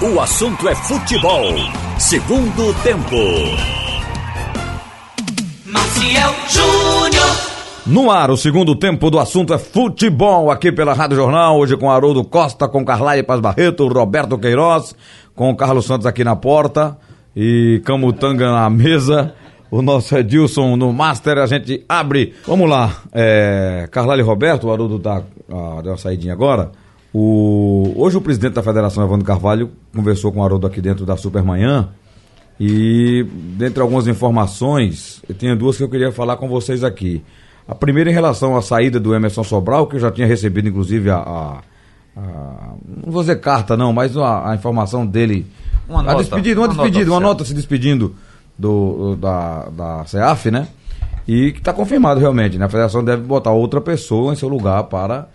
O assunto é futebol. Segundo tempo. Maciel Júnior. No ar, o segundo tempo do assunto é futebol, aqui pela Rádio Jornal, hoje com Haroldo Costa, com Carlaia Paz Barreto, Roberto Queiroz, com Carlos Santos aqui na porta e Camutanga na mesa, o nosso Edilson no Master, a gente abre. Vamos lá, é, e Roberto, o Haroldo tá, ah, deu uma saidinha agora. O, hoje o presidente da Federação, Evandro Carvalho, conversou com o Haroldo aqui dentro da Supermanhã e, dentre algumas informações, eu tinha duas que eu queria falar com vocês aqui. A primeira em relação à saída do Emerson Sobral, que eu já tinha recebido, inclusive, a. a- a- não vou dizer carta, não, mas a, a informação dele. Uma a nota, despedida, uma, uma nota despedida, uma oficial. nota se despedindo do, da, da CEAF, né? E que está confirmado realmente, né? A federação deve botar outra pessoa em seu lugar para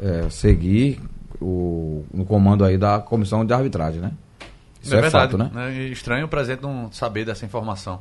eh, seguir o, no comando aí da comissão de arbitragem, né? Isso é, verdade, fato, né? E Estranho o presidente não saber dessa informação.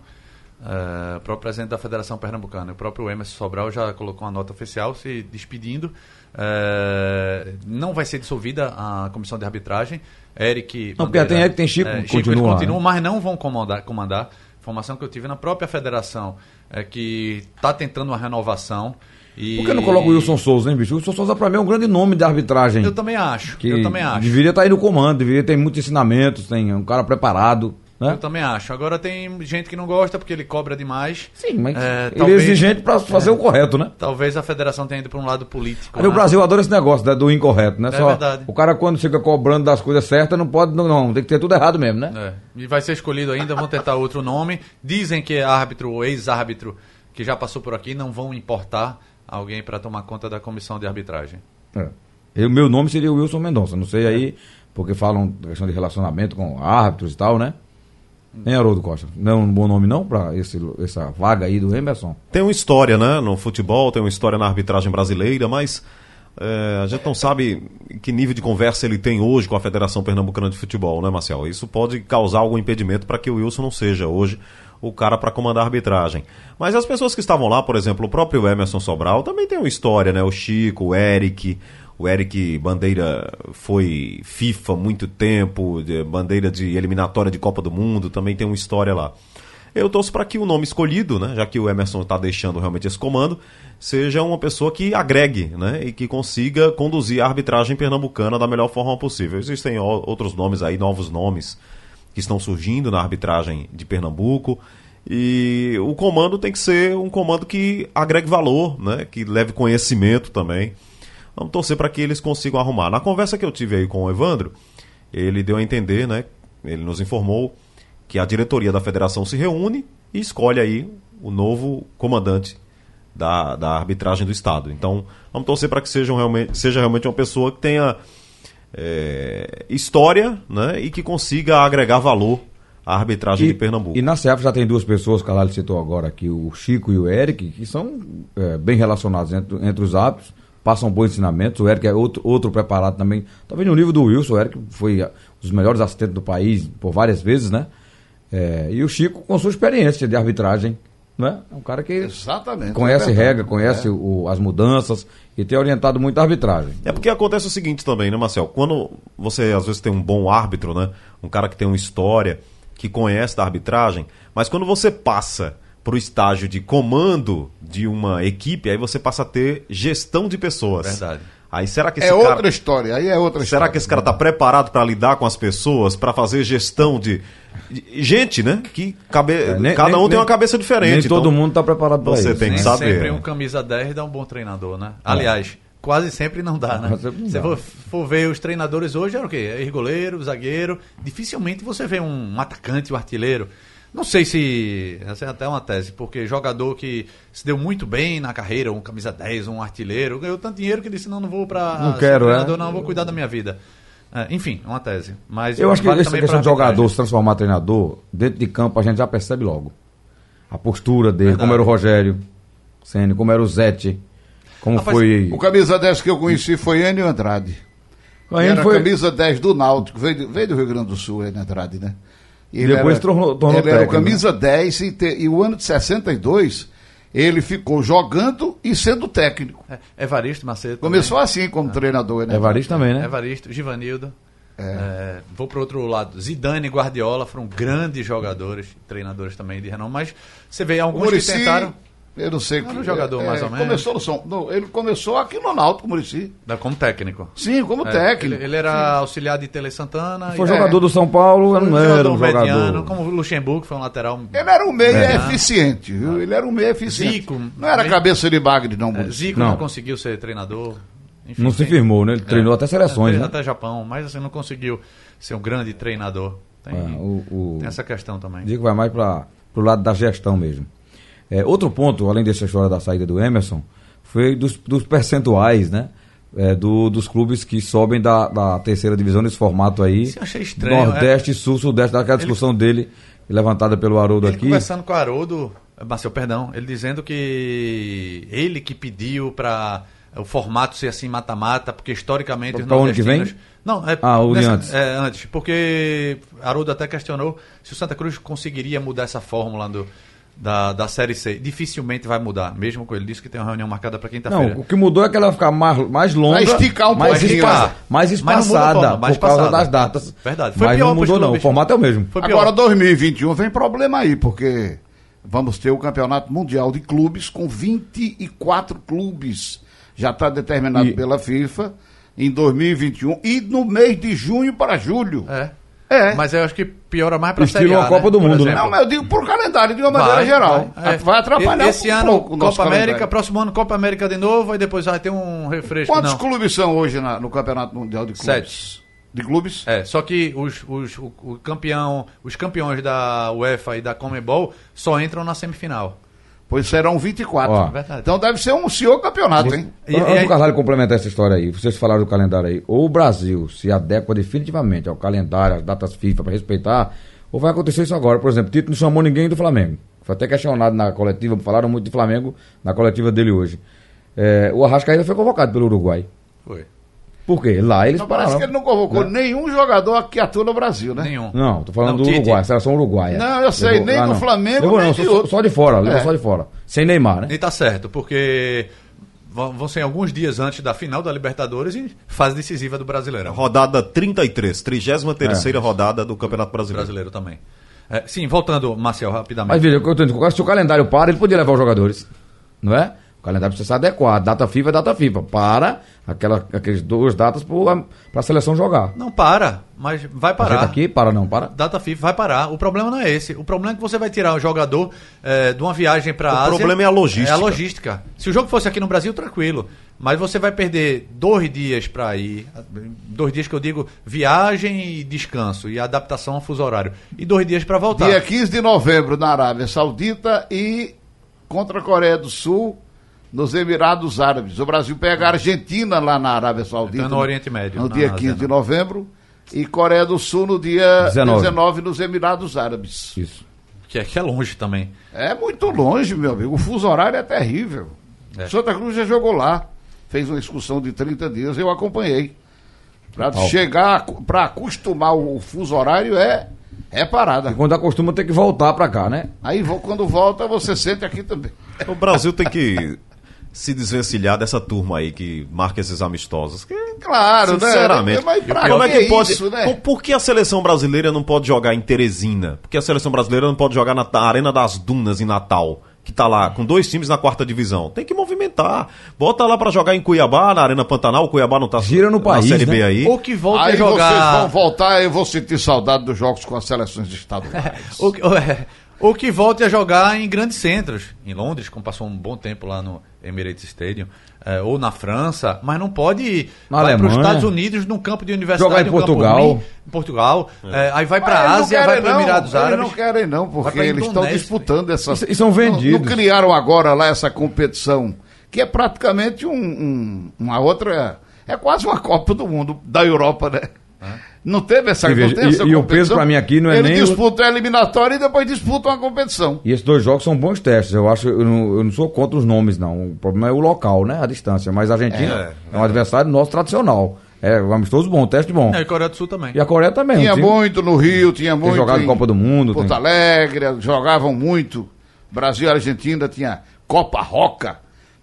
É, o próprio presidente da Federação Pernambucana, o próprio Emerson Sobral já colocou uma nota oficial se despedindo. É, não vai ser dissolvida a comissão de arbitragem. Eric. Não, porque tem Eric, tem Chico, eles continua, continuam, né? mas não vão comandar. comandar. Informação que eu tive na própria federação é que está tentando uma renovação. E... Por que não coloca o Wilson Souza, hein, bicho? O Wilson Souza, pra mim, é um grande nome de arbitragem. Eu também acho. eu também acho. Deveria estar aí no comando, deveria ter muitos ensinamentos, tem um cara preparado, né? Eu também acho. Agora tem gente que não gosta porque ele cobra demais. Sim, mas É, ele talvez- é exigente pra fazer o correto, né? Talvez a federação tenha ido para um lado político. Aí o né? Brasil adora esse negócio né, do incorreto, né? É verdade. O cara, quando fica cobrando das coisas certas, não pode, não, não, tem que ter tudo errado mesmo, né? É. E vai ser escolhido ainda, vão tentar outro nome. Dizem que é árbitro ou ex-árbitro que já passou por aqui não vão importar alguém para tomar conta da comissão de arbitragem. É. E o meu nome seria Wilson Mendonça, não sei aí, porque falam da questão de relacionamento com árbitros e tal, né? Nem Haroldo Costa. Não é um bom nome não pra esse, essa vaga aí do Emerson? Tem uma história, né? No futebol, tem uma história na arbitragem brasileira, mas é, a gente não sabe que nível de conversa ele tem hoje com a Federação Pernambucana de Futebol, né, Marcel? Isso pode causar algum impedimento para que o Wilson não seja hoje o cara para comandar a arbitragem. Mas as pessoas que estavam lá, por exemplo, o próprio Emerson Sobral também tem uma história, né? O Chico, o Eric. O Eric Bandeira foi FIFA muito tempo, de- bandeira de eliminatória de Copa do Mundo, também tem uma história lá. Eu torço para que o nome escolhido, né, já que o Emerson está deixando realmente esse comando, seja uma pessoa que agregue né, e que consiga conduzir a arbitragem pernambucana da melhor forma possível. Existem outros nomes aí, novos nomes que estão surgindo na arbitragem de Pernambuco. E o comando tem que ser um comando que agregue valor, né, que leve conhecimento também. Vamos torcer para que eles consigam arrumar. Na conversa que eu tive aí com o Evandro, ele deu a entender, né? Ele nos informou que a diretoria da federação se reúne e escolhe aí o novo comandante da, da arbitragem do estado. Então, vamos torcer para que sejam realmente, seja realmente uma pessoa que tenha é, história, né? E que consiga agregar valor à arbitragem de Pernambuco. E na CEF já tem duas pessoas, que a Lali citou agora aqui, o Chico e o Eric, que são é, bem relacionados entre, entre os hábitos, passam bons ensinamentos. O Eric é outro, outro preparado também. Talvez no nível do Wilson, o Eric foi um dos melhores assistentes do país por várias vezes, né? É, e o Chico com sua experiência de arbitragem, né? É um cara que Exatamente. conhece é regra, conhece o- as mudanças e tem orientado muito a arbitragem. É porque acontece o seguinte também, né, Marcel? Quando você às vezes tem um bom árbitro, né? Um cara que tem uma história, que conhece da arbitragem, mas quando você passa para o estágio de comando de uma equipe, aí você passa a ter gestão de pessoas. Verdade. Aí será que esse É cara... outra história, aí é outra história. Será que esse cara está preparado para lidar com as pessoas, para fazer gestão de... gente, né? Que cabe... É, nem- cada nem- um tem nem- uma cabeça diferente. Nem todo então- mundo está preparado para você isso. tem que saber. sempre um camisa 10 dá um bom treinador, né? Aliás, quase sempre não dá, né? Não Se for, for ver os treinadores hoje, é o quê? É goleiro, zagueiro. Dificilmente você vê um, um atacante, um artilheiro. Não sei se. Essa é até uma tese, porque jogador que se deu muito bem na carreira, um camisa 10, um artilheiro, ganhou tanto dinheiro que disse: não, não vou para. Não quero, é? treinador, não, vou cuidar da minha vida. É, enfim, é uma tese. Mas Eu acho que vale essa também questão de jogador se transformar em treinador, dentro de campo a gente já percebe logo. A postura dele, Verdade. como era o Rogério Senna, como era o Zete, como Rapaz, foi. O camisa 10 que eu conheci foi Enio Andrade. Ele era foi- camisa 10 do Náutico, veio, do- veio do Rio Grande do Sul, Enio Andrade, né? E ele Depois era- tornou- tornou Ele era o né? camisa 10 e, te- e o ano de 62 ele ficou jogando e sendo técnico. É, Evaristo Macedo. Começou assim como treinador, né? Evaristo também, também. né? Evaristo, Givanildo. É, vou para outro lado. Zidane e Guardiola foram grandes jogadores, treinadores também de renome, mas você vê alguns Muricy, que tentaram eu não sei. Era um que- jogador mais ou menos. Começou no São, não, ele começou aqui no Náutico, Murici. como técnico. Sim, como É, técnico. Ele, ele era auxiliar de Tele Santana. Foi e- jogador do São Paulo, não era um mediano, jogador. como o Luxemburgo, que foi um lateral. Ele era um meio É. eficiente, viu? Ele era um meio eficiente. Zico, não era meio- cabeça de bagre, não, É, Muricy. Zico não. Não. conseguiu ser treinador. Enfim, Não se tem- firmou, né? Ele treinou até seleções, até, né? até Japão, mas assim, não conseguiu ser um grande treinador. Tem, É, o, o... tem essa questão também. Digo que vai mais para o lado da gestão mesmo. É, outro ponto, além dessa história da saída do Emerson, foi dos, dos percentuais, né? É, do- dos clubes que sobem da, da terceira divisão nesse formato aí. Isso eu achei estranho, Nordeste, Sul, Sudeste, daquela discussão dele, levantada pelo Haroldo Ele aqui. conversando com o Haroldo, Marcel, perdão, ele dizendo que ele que pediu para o formato ser assim mata-mata, porque historicamente Pra- os pra onde que vem? Não, é Ah, o de antes. É, antes, porque Haroldo até questionou se o Santa Cruz conseguiria mudar essa fórmula do, da, da Série C. Dificilmente vai mudar, mesmo com ele disse que tem uma reunião marcada para quinta-feira. Não, o que mudou é que ela vai ficar mais, mais longa, Vai esticar um mais, espa- mais espaçada forma, mais por causa espaçada. das datas. Verdade. Foi Mas pior não mudou não, o formato é o mesmo. Foi pior. Agora, 2021 vem problema aí, porque vamos ter o Campeonato Mundial de Clubes com 24 clubes. Já está determinado E- pela FIFA em 2021 e no mês de junho para julho. É. É. Mas eu acho que piora mais para Estilo Série A, a Copa né? do Mundo, né? Não, mas eu digo por calendário, de uma maneira geral. Vai, Vai, é. atrapalhar Esse um ano, pouco o nosso Copa América, calendário. próximo ano Copa América de novo, aí depois vai ter um refresco. Quantos não. clubes são hoje na- no Campeonato Mundial de Clubes? Sete. De clubes? É, só que os, os, o, o campeão, os campeões da UEFA e da Comebol só entram na semifinal. Pois serão 24. Ó. Verdade. Então deve ser um senhor campeonato, hein? E- Antes e aí- do Carvalho complementar essa história aí, vocês falaram do calendário aí. Ou o Brasil se adequa definitivamente ao calendário, às datas FIFA para respeitar, ou vai acontecer isso agora. Por exemplo, Tito não chamou ninguém do Flamengo. Foi até questionado na coletiva, falaram muito de Flamengo na coletiva dele hoje. É, o Arrascaída foi convocado pelo Uruguai. Foi. Por quê? Lá eles parece pararam. que ele não convocou nenhum jogador que atua no Brasil, né? Nenhum. Não, tô falando Não, do Tite. Uruguai, seleção uruguaia. Não, eu sei, nem do não. Flamengo, Levou, nem não, de só, outro. só de fora, levou É. só de fora. Sem Neymar, né? E tá certo, porque vão ser alguns dias antes da final da Libertadores e fase decisiva do Brasileirão. Rodada 33, 33 rodada do Campeonato Brasileiro. Brasileiro também. É, sim, voltando, Marcel, rapidamente. Mas veja, eu se o calendário para, ele podia levar os jogadores. Não é? O calendário precisa ser adequado. Data FIFA é data FIFA. Para aquela, aqueles duas datas para a seleção jogar. Não para, mas vai A parar. aqui, para não, para. Data FIFA vai parar. O problema não é esse. O problema é que você vai tirar o jogador eh, de uma viagem para O Ásia. problema é a logística. É a logística. Se o jogo fosse aqui no Brasil, tranquilo. Mas você vai perder dois dias para ir. Dois dias que eu digo viagem e descanso e adaptação ao fuso horário. E dois dias para voltar. Dia 15 de novembro na Arábia Saudita e contra a Coreia do Sul nos Emirados Árabes. O Brasil pega a Argentina lá na Arábia Saudita. Então, no Oriente Médio, No dia Ásia, 15 de né? novembro. E Coreia do Sul no dia 19. 19, nos Emirados Árabes. Isso. Que é, que é longe também. É muito longe, meu amigo. O fuso horário é terrível. É. Santa Cruz já jogou lá. Fez uma excursão de 30 dias, eu acompanhei. Para chegar, para acostumar o fuso horário é, é parada. E quando acostuma, tem que voltar para cá, né? Aí quando volta, você sente aqui também. O Brasil tem que se desvencilhar dessa turma aí que marca esses amistosos. Que, Claro, sinceramente, né? Mas pra como é que que pode? isso, né? Por, por que a seleção brasileira não pode jogar em Teresina? Por que a seleção brasileira não pode jogar na, na Arena das Dunas em Natal? Que tá lá com dois times na quarta divisão. Tem que movimentar. Bota lá pra jogar em Cuiabá, na Arena Pantanal. O Cuiabá não tá Gira no na país, Série B né? aí. Ou que volte Aí a jogar. vocês vão voltar, eu vou sentir saudade dos jogos com as seleções estaduais. Ou, que- ou, é, ou que volte a jogar em grandes centros. Em Londres, como passou um bom tempo lá no Emirates Stadium. é, ou na França, mas não pode ir para os. Estados Unidos num campo de universidade. Jogar em campo Portugal. em Portugal. é, aí vai para a eles Ásia, vai para não. Emirados Eles Árabes. não querem, não, porque eles estão disputando essa. E- e são vendidos. Não, não criaram agora lá essa competição, que é praticamente um, um- uma outra. É quase uma Copa do Mundo da Europa, né? Não teve essa, E veja, não tem e- essa e o peso pra mim aqui não é Eles nem o- disputam a eliminatória e depois disputam a competição. E esses dois jogos são bons testes. Eu acho, eu não, eu não sou contra os nomes, não. O problema é o local, né? A distância. Mas a Argentina é, um adversário nosso tradicional. É um amistoso bom, teste bom. É, e Coreia do Sul também. E a Coreia também. Tinha um time- muito no Rio, tinha muito. jogado em Copa do Mundo, Porto tem- Alegre, jogavam muito. Brasil e Argentina tinha Copa Roca.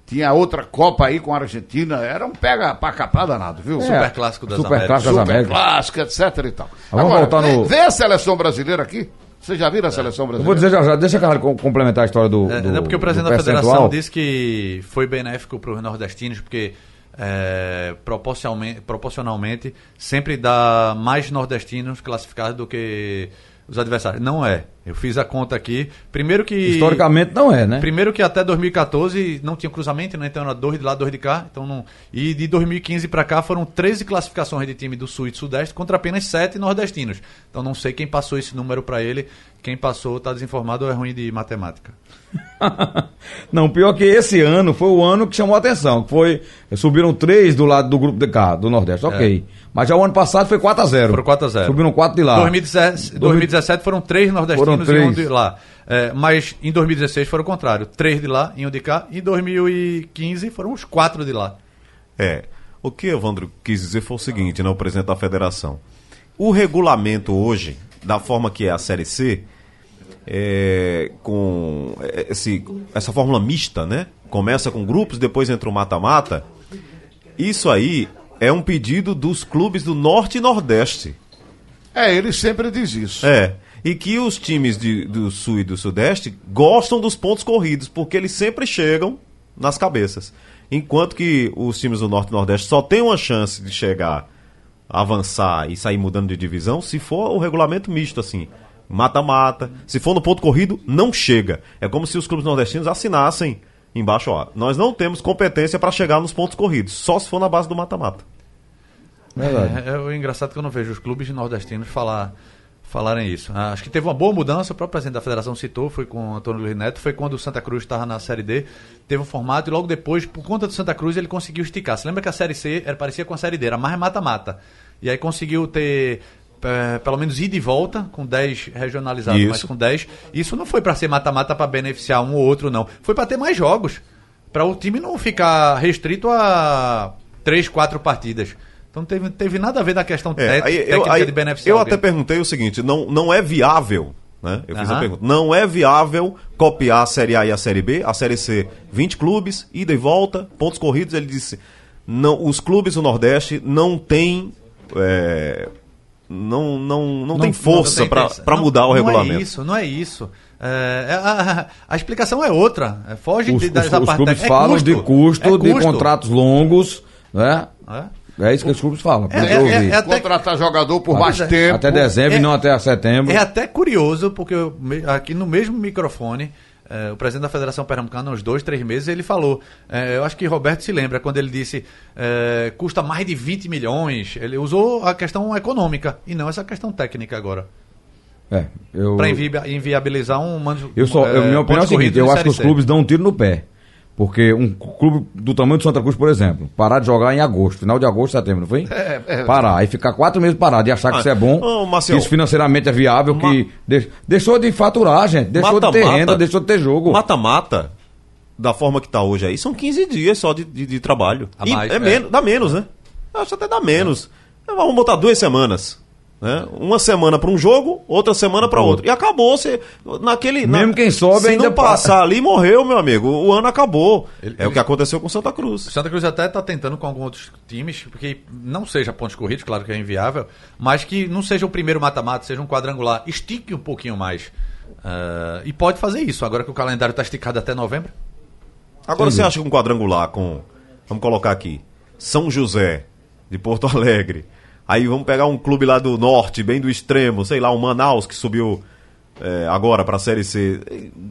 Tinha outra Copa aí com a Argentina. Era um pega pra capar danado, viu? Super clássico das Super Américas. clássico das Super clássico, etc e tal. Vamos voltar vê, no- vê a seleção brasileira aqui. Vocês já viram a seleção Eu brasileira? vou dizer já já, deixa a Carla com- complementar a história do. É, do não, porque o presidente da federação disse que foi benéfico para os nordestinos, porque é, proporcionalmente, proporcionalmente sempre dá mais nordestinos classificados do que os adversários. Não é. Eu fiz a conta aqui. Primeiro que. Historicamente não é, né? Primeiro que até 2014 não tinha cruzamento, né? então era dois de lá, dois de cá. Então não... E de 2015 para cá foram 13 classificações de time do Sul e do Sudeste contra apenas 7 nordestinos. Então não sei quem passou esse número para ele. Quem passou está desinformado ou é ruim de matemática. Não, pior que esse ano foi o ano que chamou a atenção. Foi, subiram três do lado do grupo de cá, do Nordeste, ok. Mas já o ano passado foi 4x0. É. Foram 4 a 0. Subiram 4 de lá. 2017, 2017 foram três nordestinos Foram três. e um de lá. É, mas em 2016 foram o contrário. Três de lá e um de cá. Em 2015 foram os quatro de lá. É. O que Evandro quis dizer foi o seguinte, né, o presidente da federação. O regulamento hoje, da forma que é a Série C, é, com esse, essa fórmula mista, né? Começa com grupos, depois entra o mata-mata. Isso aí é um pedido dos clubes do Norte e Nordeste. É, ele sempre diz isso. É. E que os times de- do Sul e do Sudeste gostam dos pontos corridos, porque eles sempre chegam nas cabeças. Enquanto que os times do Norte e Nordeste só têm uma chance de chegar, avançar e sair mudando de divisão se for o regulamento misto, assim. Mata-mata. Se for no ponto corrido, não chega. É como se os clubes nordestinos assinassem embaixo, ó. Nós não temos competência para chegar nos pontos corridos, só se for na base do mata-mata. É, é o engraçado que eu não vejo os clubes nordestinos falar, falarem isso. Ah, acho que teve uma boa mudança, o próprio presidente da federação citou, foi com o Antônio Luiz Neto, foi quando o Santa Cruz estava na Série D, teve um formato e logo depois, por conta do Santa Cruz, ele conseguiu esticar. Você lembra que a Série C era, parecia com a Série D, era mais mata-mata. E aí conseguiu ter eh, pelo menos ida e volta, com 10 regionalizados, Isso. mas com 10. Isso não foi para ser mata-mata para beneficiar um ou outro, não. Foi para ter mais jogos. Para o time não ficar restrito a 3, 4 partidas. Então não teve, teve nada a ver na questão É, té- aí eu, técnica aí de beneficiar eu alguém. até perguntei o seguinte: não, não é viável, né? Eu fiz a pergunta. Não é viável copiar a Série A e a Série B, a Série C, 20 clubes, ida e volta, pontos corridos. Ele disse: não, os clubes do Nordeste não têm. é, não, não, não, tem força para para Não- mudar o não regulamento. é isso, não é isso. É, a, a explicação é outra. É, Foge Os, de, os- dessa os parte clubes. É falam custo. de custo, É de custo. contratos longos, né? É. É isso que os clubes falam. É, é, é, é Contratar jogador por mais tempo. Até dezembro é- e não até setembro. É até curioso, porque eu aqui no mesmo microfone, eh, o presidente da Federação Pernambucana, uns dois, três meses, ele falou. eh, eu acho que Roberto se lembra, quando ele disse eh, custa mais de 20 milhões. Ele usou a questão econômica e não essa questão técnica agora. É, eu, Para inviabilizar um. eu só, eu- eh, minha opinião é a seguinte, eu acho que os clubes dão um tiro no pé. Porque um clube do tamanho do Santa Cruz, por exemplo, parar de jogar em agosto, final de agosto, setembro, não foi? É, é. Parar e ficar quatro meses parado e achar que Ah, isso é bom, ô, que Marcelo, isso financeiramente é viável, ma- que de- deixou de faturar, gente, deixou de ter Mata-mata. renda, deixou de ter jogo. Mata-mata, da forma que tá hoje aí, são 15 dias só de, de, de trabalho. E mais, é é. menos, dá menos, né? Eu Acho até dá menos. Vamos botar duas semanas. Né? Uma semana para um jogo, outra semana para outro. E acabou. Você, naquele, Mesmo quem sobe Se ainda não passar ali, morreu, meu amigo. O ano acabou. Ele- é o que aconteceu com Santa Cruz. Santa Cruz até está tentando com alguns outros times, porque não seja pontos corridos, claro que é inviável, mas que não seja o primeiro mata-mata, seja um quadrangular, estique um pouquinho mais. Ah, e pode fazer isso, agora que o calendário está esticado até novembro. Agora você acha que um quadrangular com. Vamos colocar aqui. São José, de Porto Alegre. Aí vamos pegar um clube lá do norte, bem do extremo, sei lá, um Manaus que subiu é, agora para a Série C.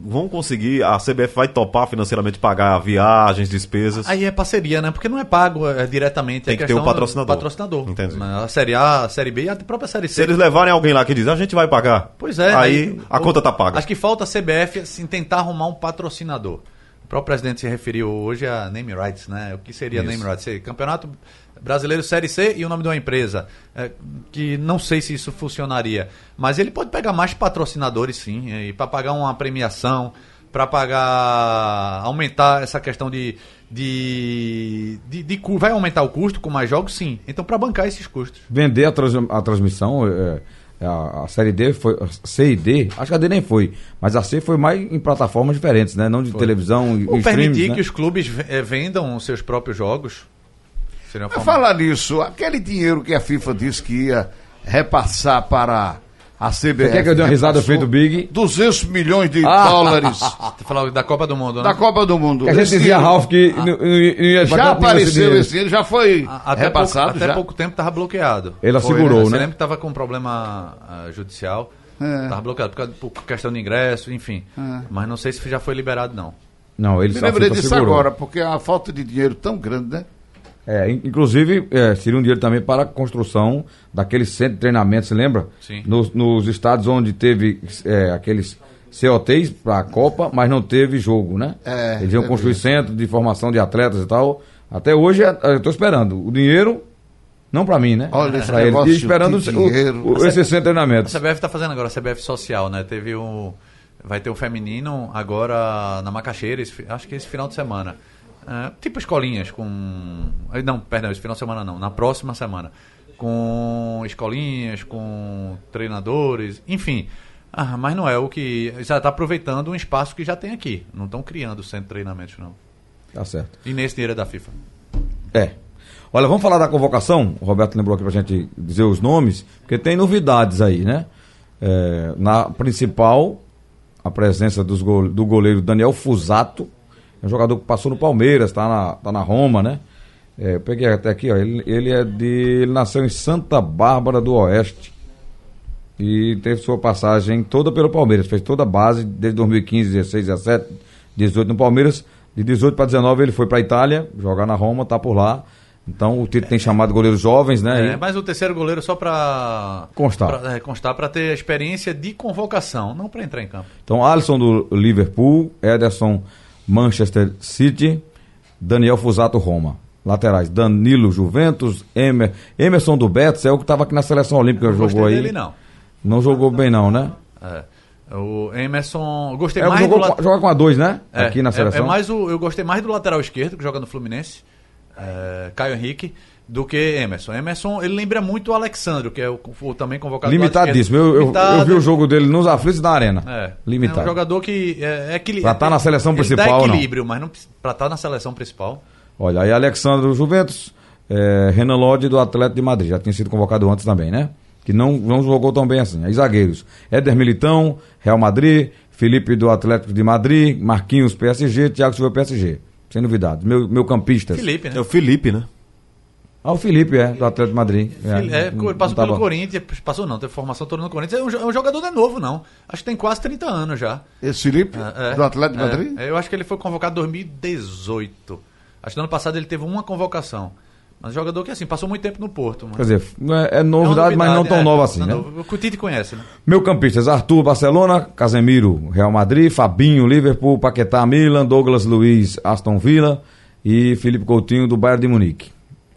Vão conseguir, a CBF vai topar financeiramente pagar viagens, despesas. Aí é parceria, né? Porque não é pago é, diretamente. Tem é que ter o patrocinador. patrocinador. Entendi. A Série A, a Série B e a própria Série C. Se eles levarem alguém lá que diz, a gente vai pagar. Pois é. Aí a o- conta tá paga. Acho que falta a CBF assim, tentar arrumar um patrocinador. O próprio presidente se referiu hoje a name rights, né? O que seria Isso. name rights? Campeonato Brasileiro Série C e o nome de uma empresa. É, que não sei se isso funcionaria. Mas ele pode pegar mais patrocinadores, sim, e para pagar uma premiação, para pagar. aumentar essa questão de. de, de, de vai aumentar o custo com mais jogos? Sim. Então, para bancar esses custos. Vender a, trans- a transmissão, é, A, a série D foi. a C e D, acho que a D nem foi. Mas a C foi mais em plataformas diferentes, né? Não de televisão e Ou e permitir né? que os clubes eh, vendam os seus próprios jogos. Seria uma forma- falar nisso, aquele dinheiro que a FIFA disse que ia repassar para a CBF. Você quer que eu dê uma risada feito Big? 200 milhões de Ah. dólares Você falou da Copa do Mundo, né? da Copa do Mundo. Que a gente Esse dizia, Ralf, que não- não ia Já apareceu esse dinheiro, já foi A- Até, repassado. pouco, até já. pouco tempo estava bloqueado. Ele Foi, assegurou, Você né? lembra que estava com um problema ah, judicial? É. Estava bloqueado por, causa- por questão de ingresso, enfim. Mas não sei se já foi liberado, não. Não, ele Me só lembrei FIFA disso segurou. agora, porque a falta de dinheiro tão grande, né? É, in- inclusive, é, seria um dinheiro também para a construção daquele centro de treinamento, você lembra? Sim. Nos, nos estados onde teve é, aqueles COTs para a Copa, mas não teve jogo, né? É, Eles iam é construir centro de formação de atletas e tal. Até hoje, é, eu estou esperando. O dinheiro, não para mim, né? Olha, esse Pra negócio E esperando de o- dinheiro. o- o- esse centro de treinamento. A CBF está fazendo agora, a CBF social, né? Teve o. Vai ter o feminino agora na Macaxeira, esse acho que esse final de semana. É, tipo escolinhas com. eh, Não, perdão, esse final de semana não, na próxima semana. Com escolinhas, com treinadores, enfim. Ah, mas não é o que. Já está aproveitando um espaço que já tem aqui. Não estão criando centro de treinamentos, não. Tá certo. E nesse dinheiro é da FIFA. É. Olha, vamos falar da convocação. O Roberto lembrou aqui pra gente dizer os nomes, porque tem novidades aí, né? É, na principal, a presença dos gole- do goleiro Daniel Fusato, é um jogador que passou no Palmeiras, tá na, tá na Roma, né? É, eu peguei até aqui, ó. Ele, ele é de. Ele nasceu em Santa Bárbara do Oeste. E teve sua passagem toda pelo Palmeiras. Fez toda a base desde 2015, 16, 17, 18 no Palmeiras. De 18 para 19 ele foi para Itália, jogar na Roma, tá por lá. Então o Tito tem chamado goleiros jovens, né? É, E- mas o terceiro goleiro só para Constar. Pra, é, constar para ter experiência de convocação, não para entrar em campo. Então Alisson do Liverpool, Ederson Manchester City, Daniel Fusato Roma. Laterais, Danilo Juventus, Emer, Emerson do Betis, é o que estava aqui na seleção olímpica, Não jogou aí. dele, não. Não jogou bem não, né? É. O Emerson. Gostei É, mais jogou do joga com a 2, né? É, aqui na é- seleção. É, mais o, eu gostei mais do lateral esquerdo, que joga no Fluminense, é, Caio Henrique, do que Emerson. Emerson, ele lembra muito o Alexandre, que é o, o também convocado do lado Limitadíssimo. Eu, esquerdo. eu, eu Limitado. vi o jogo dele nos aflitos da arena. É, Limitado. É um jogador que é, é Pra tá na seleção ele principal, Dá não. equilíbrio, mas não para estar na seleção principal. Olha, aí Alexandre do Juventus, é, Renan Lodge do Atlético de Madrid. Já tinha sido convocado antes também, né? Que não, não jogou tão bem assim. Aí zagueiros. Éder Militão, Real Madrid, Felipe do Atlético de Madrid, Marquinhos PSG, Thiago Silva PSG. Sem novidades. Meu, meu campistas. Felipe, né? É o Felipe, né? Ah, o Felipe, é, do Atlético de Madrid. É, não- ele passou não pelo Corinthians, passou não, teve formação toda no Corinthians. É um, é um jogador não é novo, não. Acho que tem quase 30 anos já. Esse Felipe, É, é. do Atlético de É, Madrid? é, eu acho que ele foi convocado em 2018. Acho que no ano passado ele teve uma convocação. Mas jogador que assim, passou muito tempo no Porto. mano. Quer dizer, é, é É novidade, mas não tão é, nova assim, não, né? não, O Tite conhece, né? Meu campistas, Arthur, Barcelona, Casemiro, Real Madrid, Fabinho, Liverpool, Paquetá, Milan, Douglas Luiz, Aston Villa e Felipe Coutinho do Bayern de Munique.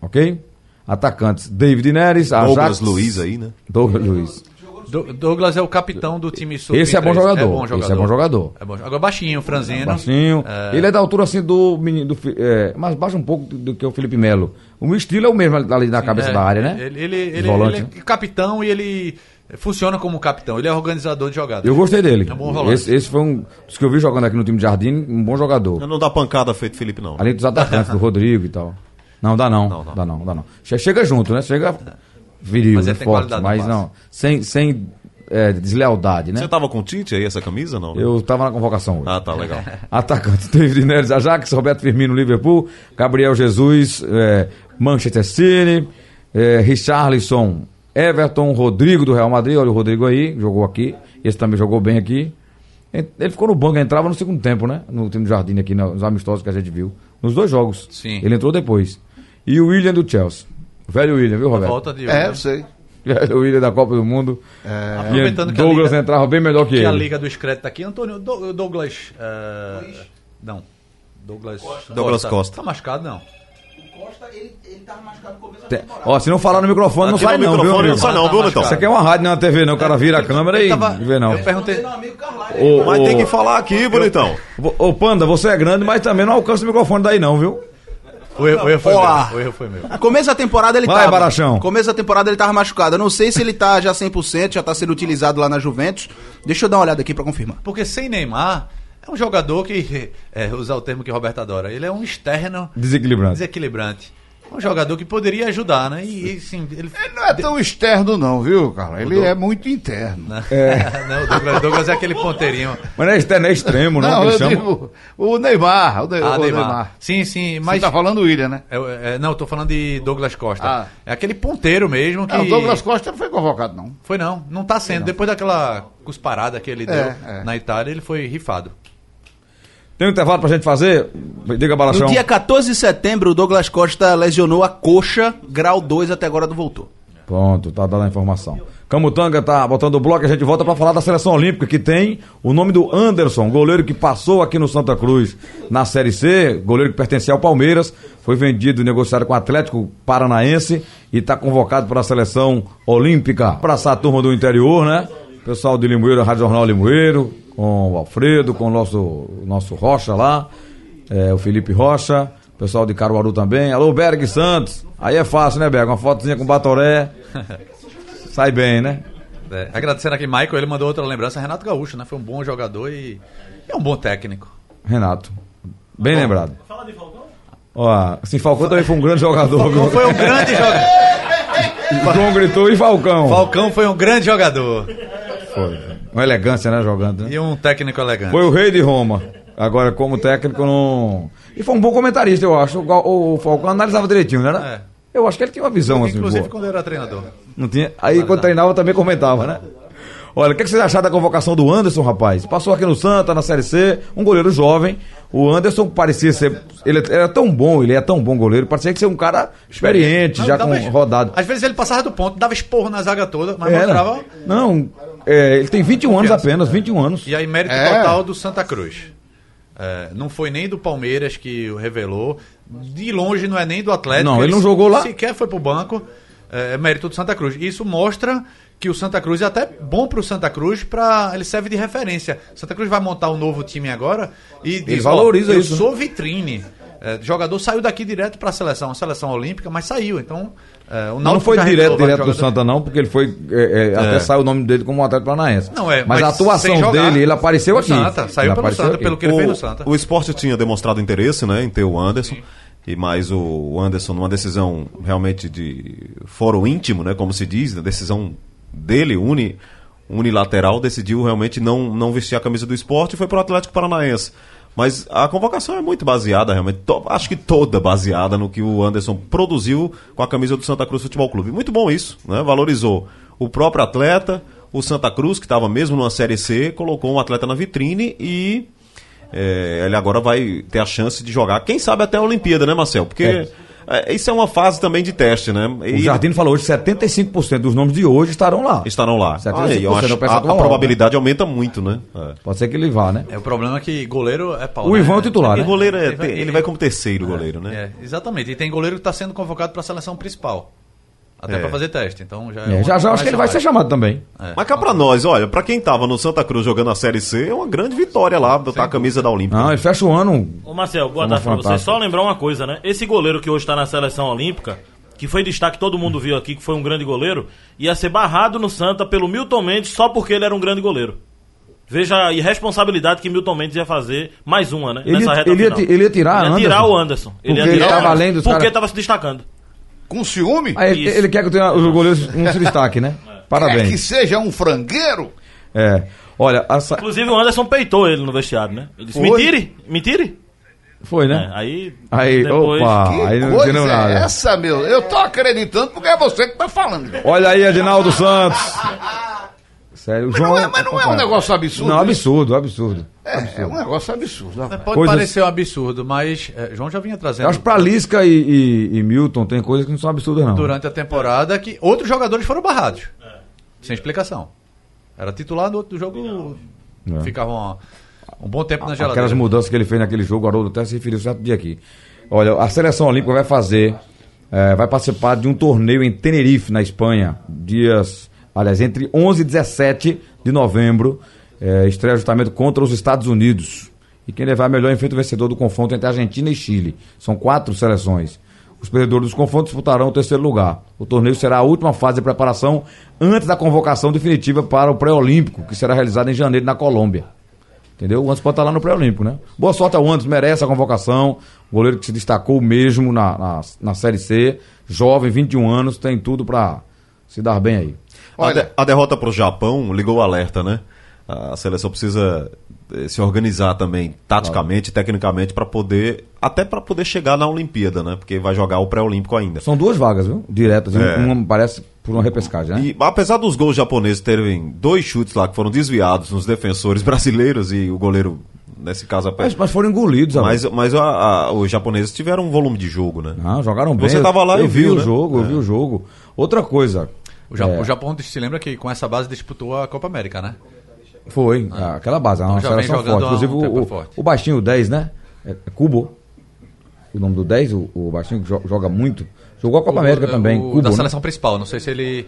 Ok? Atacantes, David Neres, Ajax. Douglas Luiz aí, né? Douglas Luiz. Do- Douglas é o capitão do time sub Esse é bom jogador, esse é bom jogador. É bom. Agora baixinho, franzino. Baixinho. É. Ele é da altura assim do menino, do, é, mais baixo um pouco do, do que o Felipe Melo. O estilo é o mesmo ali na cabeça É, da área, né? Ele, ele, ele, Volante, ele né? é capitão e ele funciona como capitão. Ele é organizador de jogadas. Eu gostei dele. É um bom volante. esse, esse foi um dos que eu vi jogando aqui no time de Jardim, um bom jogador. Não dá pancada feito Felipe, não. Além dos atacantes, do Rodrigo e tal. Não, dá não. Não, não. Dá não, dá não. Che- Chega junto, né? Chega viril, Mas né? tem forte, mas não. Sem, sem é, deslealdade, né? Você tava com o Tite aí, essa camisa, não? né? Eu tava na convocação hoje. Ah, tá, legal. Atacantes, David Neres, Ajax, Roberto Firmino, Liverpool, Gabriel Jesus, é, Manchester City, é, Richarlison, Everton, Rodrigo do Real Madrid, olha o Rodrigo aí, jogou aqui, esse também jogou bem aqui. Ele ficou no banco, entrava no segundo tempo, né? No time do Jardim aqui, nos amistosos que a gente viu. Nos dois jogos. Sim. Ele entrou depois. E o William do Chelsea. Velho William, viu, Roberto? Volta de É, eu sei. Velho William da Copa do Mundo. É, Aproveitando que a Douglas Liga- entrava bem melhor que, que a ele. Liga do Excreto tá aqui. Antônio, Do- Douglas. é, não. Douglas Douglas Costa. Tá machucado, não. Costa, ele, ele tava machucado no começo da temporada. Ó, se não falar no microfone, não no não, viu, microfone amigo? não sai não, viu, Netão? Isso aqui é uma rádio, não é uma TV, não. O cara vira a câmera e tava- vê não. Eu perguntei. Meu amigo Carlyle. Ô, Mas tem que falar aqui, bonitão. Ô, Panda, você é grande, mas também não alcança o microfone daí não, viu? O erro, o erro foi meu. O erro foi meu. A começo da temporada ele Vai, tava. Barachão. Começo da temporada ele tava machucado. Eu não sei se ele tá já 100%, já tá sendo utilizado lá na Juventus. Deixa eu dar uma olhada aqui pra confirmar. Porque sem Neymar, é um jogador que, é, usar o termo que o Roberto adora, ele é um externo Desequilibrante. desequilibrante. Um jogador que poderia ajudar, né? E, e, sim, ele. Ele não é tão externo, não, viu, cara? Ele é muito interno. não, o Douglas, Douglas é aquele ponteirinho. Mas não é externo, é extremo, não, Não, eu digo o Neymar. O, Ne- Ah, o Neymar. Sim, sim, Você mas. tá falando o William, né? É, é, não, eu tô falando de Douglas Costa. Ah. É aquele ponteiro mesmo que. Não, o Douglas Costa não foi convocado, não. Foi não, não tá sendo. Depois daquela cusparada que ele deu é. na Itália, ele foi rifado. Tem um intervalo pra gente fazer? Diga, Balachão. No dia 14 de setembro, o Douglas Costa lesionou a coxa, grau 2, até agora não voltou. Pronto, tá dando a informação. Camutanga tá botando o bloco, a gente volta pra falar da seleção olímpica, que tem o nome do Anderson, goleiro que passou aqui no Santa Cruz na Série C, goleiro que pertencia ao Palmeiras, foi vendido e negociado com o Atlético Paranaense e tá convocado para a seleção olímpica. Abraçar a turma do interior, né? Pessoal de Limoeiro, Rádio Jornal Limoeiro, com o Alfredo, com o nosso, nosso Rocha lá, é, o Felipe Rocha, pessoal de Caruaru também. Alô, Berg Santos. Aí é fácil, né, Berg? Uma fotozinha com Batoré. Sai bem, né? É, agradecendo aqui, Michael, ele mandou outra lembrança, Renato Gaúcho, né? Foi um bom jogador e é um bom técnico. Renato. Bem lembrado. Fala de Falcão? Ó, assim, Falcão também foi um grande jogador. Falcão foi um grande jogador. O João gritou e Falcão. Falcão foi um grande jogador Foi. Uma elegância, né, jogando. né? e um técnico elegante. Foi o rei de Roma. Agora, como técnico, não. E foi um bom comentarista, eu acho. O, Falcão analisava direitinho, né? É. Eu acho que ele tinha uma visão assim. Inclusive boa. quando era treinador. Não tinha. Aí quando treinava também comentava, né? Olha, o que, que vocês acharam da convocação do Anderson, rapaz? Passou aqui no Santa, na Série C, um goleiro jovem. O Anderson parecia ser. Ele era tão bom, ele é tão bom goleiro, parecia que ser um cara experiente, Não, já dava- com rodado. Às vezes ele passava do ponto, dava esporro na zaga toda, mas Era. mostrava. Não, é, ele tem 21 anos apenas, 21 anos. E aí, mérito É. total do Santa Cruz. É, não foi nem do Palmeiras que o revelou. De longe não é nem do Atlético. Não, ele não jogou lá. Sequer foi pro banco. É, é mérito do Santa Cruz. Isso mostra que o Santa Cruz é até bom pro Santa Cruz para ele serve de referência. Santa Cruz vai montar um novo time agora e diz, ó, valoriza eu isso, né? sou vitrine. É, jogador saiu daqui direto para a seleção, a seleção olímpica, mas saiu. Então, é, o Não, foi direto, direto do. Santa, não, porque ele foi. é, é, Até saiu o nome dele como um atleta paranaense. Não, é, mas, mas a atuação jogar. dele, ele apareceu aqui. Santa, saiu Ele pelo Santa, aqui. pelo que ele fez no Santa. O esporte tinha demonstrado interesse né, em ter o Anderson. E mais o Anderson, numa decisão realmente de foro íntimo, né, como se diz, na decisão dele, uni, unilateral, decidiu realmente não, não vestir a camisa do esporte e foi para o Atlético Paranaense. Mas a convocação é muito baseada, realmente, acho que toda baseada no que o Anderson produziu com a camisa do Santa Cruz Futebol Clube. Muito bom isso, né? Valorizou o próprio atleta, o Santa Cruz, que estava mesmo numa Série C, colocou um atleta na vitrine e é, ele agora vai ter a chance de jogar, quem sabe até a Olimpíada, né, Marcel? Porque é, isso é uma fase também de teste, né? O E Jardino falou hoje: 75% dos nomes de hoje estarão lá. estarão lá. 75% Aí, eu acho, é o a, percentual a probabilidade aumenta muito, né? É. Pode ser que ele vá, né? É, o problema é que goleiro é pau. O né? Ivan é o titular, E né? goleiro é- Ele vai- ele vai como terceiro goleiro, né? É, exatamente. E tem goleiro que está sendo convocado para a seleção principal. Até É. para fazer teste. Então já, É, uma- já já acho que ele vai ser chamado também. É. Mas cá pra nós, olha, pra quem tava no Santa Cruz jogando a Série C, é uma grande vitória lá, botar a camisa da Olímpica. Não, ele fecha o ano. Ô Marcel, boa tarde pra você. Só lembrar uma coisa, né? Esse goleiro que hoje tá na seleção olímpica, que foi destaque, todo mundo viu aqui, que foi um grande goleiro, ia ser barrado no Santa pelo Milton Mendes só porque ele era um grande goleiro. Veja a irresponsabilidade que Milton Mendes ia fazer, mais uma, né? Ele nessa ia- reta ele ia final. ti- ele ia tirar Ele ia tirar Anderson. o Anderson. Ele ia Porque ele tirar o tava Anderson, Porque caras- tava se destacando. Com ciúme? Aí ele, quer que tenha- os goleiros não se destaque, né? Quer que Parabéns. seja um frangueiro? É. Olha, Inclusive o Anderson peitou ele no vestiário, né? Ele disse, Foi? mentire, mentire. foi, É, né? aí, Aí, depois... opa, Que aí não coisa entendeu nada. é essa, meu? Eu tô acreditando porque é você que tá falando. Olha aí, Adinaldo Santos. Sério, o Mas João. não é, mas não é um negócio absurdo. Não, isso? absurdo, absurdo. É, é um negócio absurdo. rapaz. Pode Coisas- parecer um absurdo, mas é, João já vinha trazendo Eu acho que pra Lisca e, e- e Milton tem coisas que não são absurdas, não. durante a temporada que outros jogadores foram barrados. Sem explicação. Era titular do outro jogo, É. ficavam um bom tempo na Aquelas geladeira. mudanças que ele fez naquele jogo, o Haroldo até se referiu certo dia aqui. Olha, a seleção olímpica vai fazer, eh, vai participar de um torneio em Tenerife, na Espanha, dias, aliás, entre 11 e 17 de novembro, eh, estreia justamente contra os Estados Unidos. E quem levar melhor enfrenta o vencedor do confronto entre Argentina e Chile. São quatro seleções. Os perdedores dos confrontos disputarão o terceiro lugar. O torneio será a última fase de preparação antes da convocação definitiva para o pré-olímpico, que será realizado em janeiro na Colômbia. Entendeu? O Anderson pode estar lá no pré-olímpico, né? Boa sorte ao Anderson, merece a convocação. Goleiro que se destacou mesmo na, na, na Série C. Jovem, 21 anos, tem tudo pra se dar bem aí. A, de- a derrota para o Japão ligou o alerta, né? A seleção precisa eh, se organizar também, taticamente, tecnicamente, para poder. Até para poder chegar na Olimpíada, né? Porque vai jogar o pré-olímpico ainda. São duas vagas, viu? Diretas. É. Uma parece por uma repescagem, né? E apesar dos gols japoneses terem dois chutes lá que foram desviados nos defensores brasileiros e o goleiro, nesse caso, a Mas, mas foram engolidos, mas, mas a- a- os japoneses tiveram um volume de jogo, né? Não, jogaram bem. Você tava lá eu e vi viu, o né? jogo, eu vi o jogo. Outra coisa. O Japão, é, o Japão se lembra que com essa base disputou a Copa América, né? Foi, aquela base, uma já vem seleção jogando forte. um Inclusive tempo o, forte. o baixinho, o 10, né? É, é Cubo. O nome do 10, o, o baixinho que jo- joga muito. Jogou a Copa O- América o- também. o Cubo, da né? seleção principal, não sei se ele.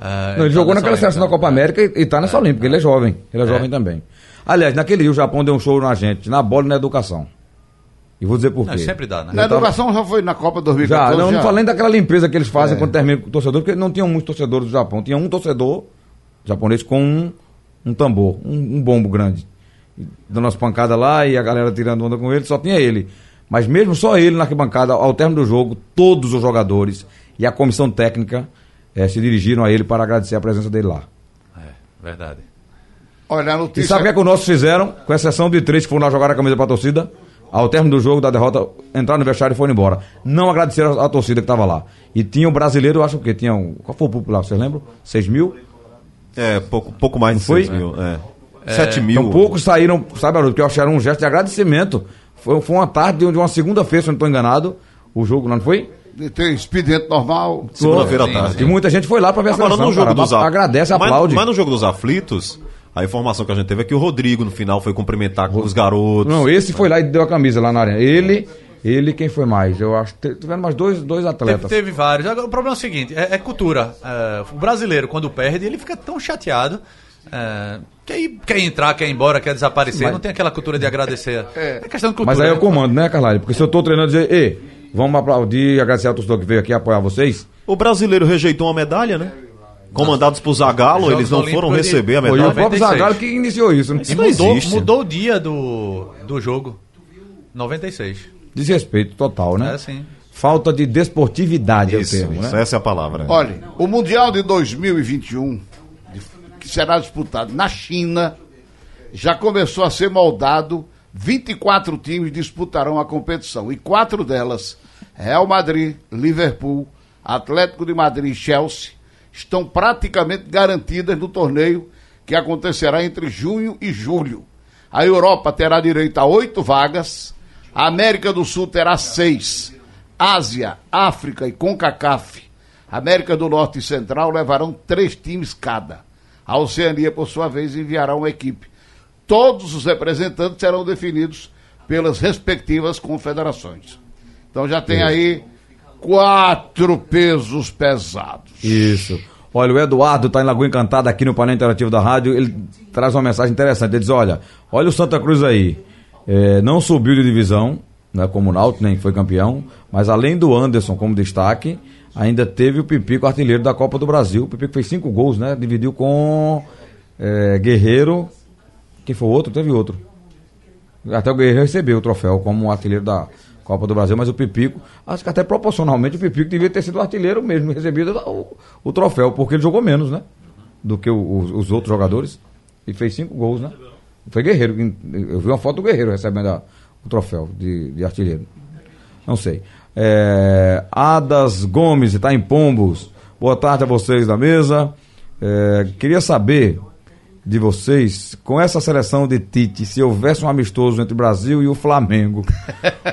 eh, Não, ele tá jogou naquela seleção da. Copa América e, e tá nessa Olímpica. Ele é jovem. Ele é, jovem também. Aliás, naquele dia o Japão deu um show na gente, na bola e na educação. E vou dizer por Não, quê. sempre dá, né? Na tava- educação já foi na Copa Já, 2014. não, não falei daquela limpeza que eles fazem É. quando termina com o torcedor, porque não tinham muitos torcedores do Japão. Tinha um torcedor japonês com um, um tambor, um, um bombo grande. E Dando umas pancadas lá e a galera tirando onda com ele, só tinha ele. Mas mesmo só ele na arquibancada, ao término do jogo, todos os jogadores e a comissão técnica eh, se dirigiram a ele para agradecer a presença dele lá. É, verdade. Olha, a E notícia. sabe o que, é que os nossos fizeram? Com exceção de três que foram lá jogar a camisa pra torcida, ao término do jogo, da derrota, entraram no vestiário e foram embora. Não agradeceram a, a torcida que estava lá. E tinha um brasileiro, eu acho que tinha. Um, qual foi o público lá? Vocês lembram? 6 mil? É, pouco, pouco mais de Foi? 6 mil. É. 7 mil. Então poucos saíram, sabe, Haroldo, que eu acharam um gesto de agradecimento. Foi, foi uma tarde de uma segunda-feira, se eu não estou enganado, o jogo, não foi? Tem expediente normal. Segunda-feira à tarde. E muita gente foi lá para ver a Agora, seleção, no jogo cara. dos aflitos. Agradece, mas, aplaude. mas no jogo dos aflitos, a informação que a gente teve é que o Rodrigo, no final, foi cumprimentar com os garotos. Não, esse foi lá e deu a camisa lá na arena. Ele, ele, quem foi mais? Eu acho que tiveram mais dois, dois Teve, atletas. teve vários. Agora, o problema é o seguinte: é, é cultura. É, o brasileiro, quando perde, ele fica tão chateado. é, quer, ir- quer entrar, quer ir embora, quer desaparecer. Mas- não tem aquela cultura de agradecer. É, questão de cultura. Mas aí eu comando, né, Carlalho? Porque se eu tô treinando e dizer, ei, vamos aplaudir e agradecer ao torcedor que veio aqui apoiar vocês. O brasileiro rejeitou uma medalha, né? Comandados por Zagallo, Jogos eles não foram Olímpicos receber a Foi o medalha. próprio 96. Zagallo que iniciou isso, né? E não mudou, existe. mudou o dia do, do jogo. 96. Desrespeito total, né? É assim. Falta de desportividade é o Isso, termo, isso, né? essa é a palavra. Olha, o Mundial de 2021, de- que será disputado na China, já começou a ser moldado. 24 times disputarão a competição e quatro delas, Real Madrid, Liverpool, Atlético de Madrid e Chelsea, estão praticamente garantidas no torneio que acontecerá entre junho e julho. A Europa terá direito a oito vagas, a América do Sul terá seis, Ásia, África e CONCACAF, América do Norte e Central levarão três times cada. A Oceania, por sua vez, enviará uma equipe. Todos os representantes serão definidos pelas respectivas confederações. Então já tem aí quatro pesos pesados. Isso. Olha, o Eduardo tá em Lagoa Encantada aqui no painel interativo da rádio. Ele traz uma mensagem interessante. Ele diz: olha, olha o Santa Cruz aí. É, não subiu de divisão, não é como o Náutico, nem foi campeão, mas além do Anderson como destaque, ainda teve o Pipico artilheiro da Copa do Brasil. O Pipico fez cinco gols, né? Dividiu com é, Guerreiro. Quem foi outro? Teve outro. Até o Guerreiro recebeu o troféu como artilheiro da Copa do Brasil, mas o Pipico, acho que até proporcionalmente o Pipico devia ter sido artilheiro mesmo, recebido o, o troféu, porque ele jogou menos, né? Do que o- os, os outros jogadores. E fez cinco gols, né? Foi Guerreiro. Eu vi uma foto do Guerreiro recebendo a- o troféu de, de artilheiro. Não sei. É, Adas Gomes está em Pombos. Boa tarde a vocês da mesa. É, queria saber de vocês, com essa seleção de Tite, se houvesse um amistoso entre o Brasil e o Flamengo,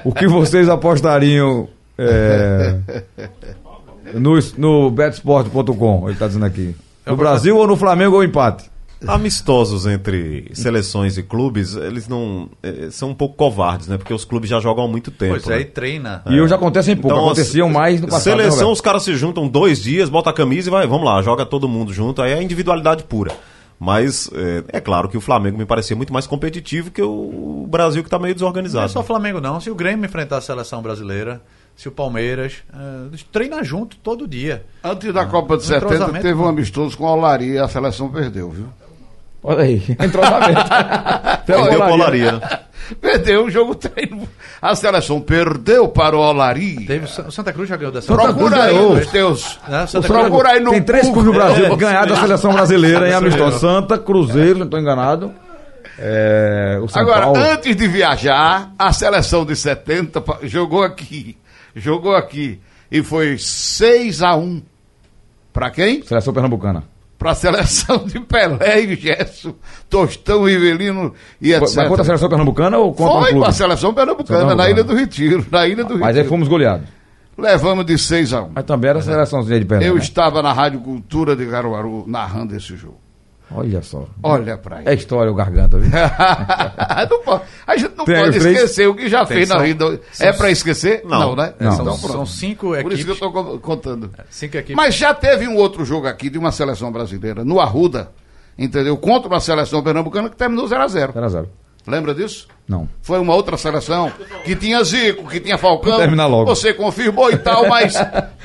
o que vocês apostariam é, no, no betsport.com? Ele está dizendo aqui. No Brasil ou no Flamengo ou empate? Amistosos entre seleções e clubes, eles não. eh, são um pouco covardes, né? Porque os clubes já jogam há muito tempo. Pois é, né? e treina. E hoje acontecem pouco, Então, aconteciam mais no passado. né, Seleção, Roberto? os caras se juntam dois dias, bota a camisa e vai, vamos lá, joga todo mundo junto. Aí é individualidade pura. Mas é, é claro que o Flamengo me parecia muito mais competitivo que o Brasil que está meio Não é desorganizado. só Flamengo, não. Se o Grêmio enfrentar a seleção brasileira, se o Palmeiras, eles treinam junto todo dia. Antes da Copa de um 70 entrosamento teve um amistoso com a Olaria e a seleção perdeu, viu? Olha aí, entrosamento. Perdeu colaria, né? Perdeu o jogo treino. A seleção perdeu para o Olaria. Teve, o Sa- o Santa Cruz já ganhou dessa Santa Cruz Procura aí ganhou. nos teus. É, Santa Cruz- Procura aí no Tem três clubes no Brasil É, ganharam da seleção brasileira em Isso amistoso. Santa, Cruzeiro, não estou enganado. É, o São Agora, Paulo. antes de viajar, a seleção de 70 pa- jogou aqui. Jogou aqui. E foi 6 a 1 Pra quem? Seleção pernambucana. Pra seleção de Pelé e Gesso, Tostão, Rivelino e etc. Mas contra a seleção pernambucana ou contra o Foi clube? pra seleção pernambucana, na Ilha do Retiro. Na Ilha do Retiro. Mas aí fomos goleados. Levamos de 6 a 1 Mas também era a seleçãozinha de Pelé. Eu né? estava na Rádio Cultura de Caruaru narrando esse jogo. Olha só. Olha pra É aí. história o garganta, viu? Não pode- a gente não Tem pode três? esquecer o que já Tem, fez na vida. É pra esquecer? Não. né? Não. São, Então, são cinco Por equipes. isso que eu estou contando. Cinco equipes. Mas já teve um outro jogo aqui de uma seleção brasileira, no Arruda, entendeu? Contra uma seleção pernambucana que terminou 0x0. 0 a 0 Lembra disso? Não. Foi uma outra seleção que tinha Zico, que tinha Falcão. Terminar logo. Você confirmou e tal, mas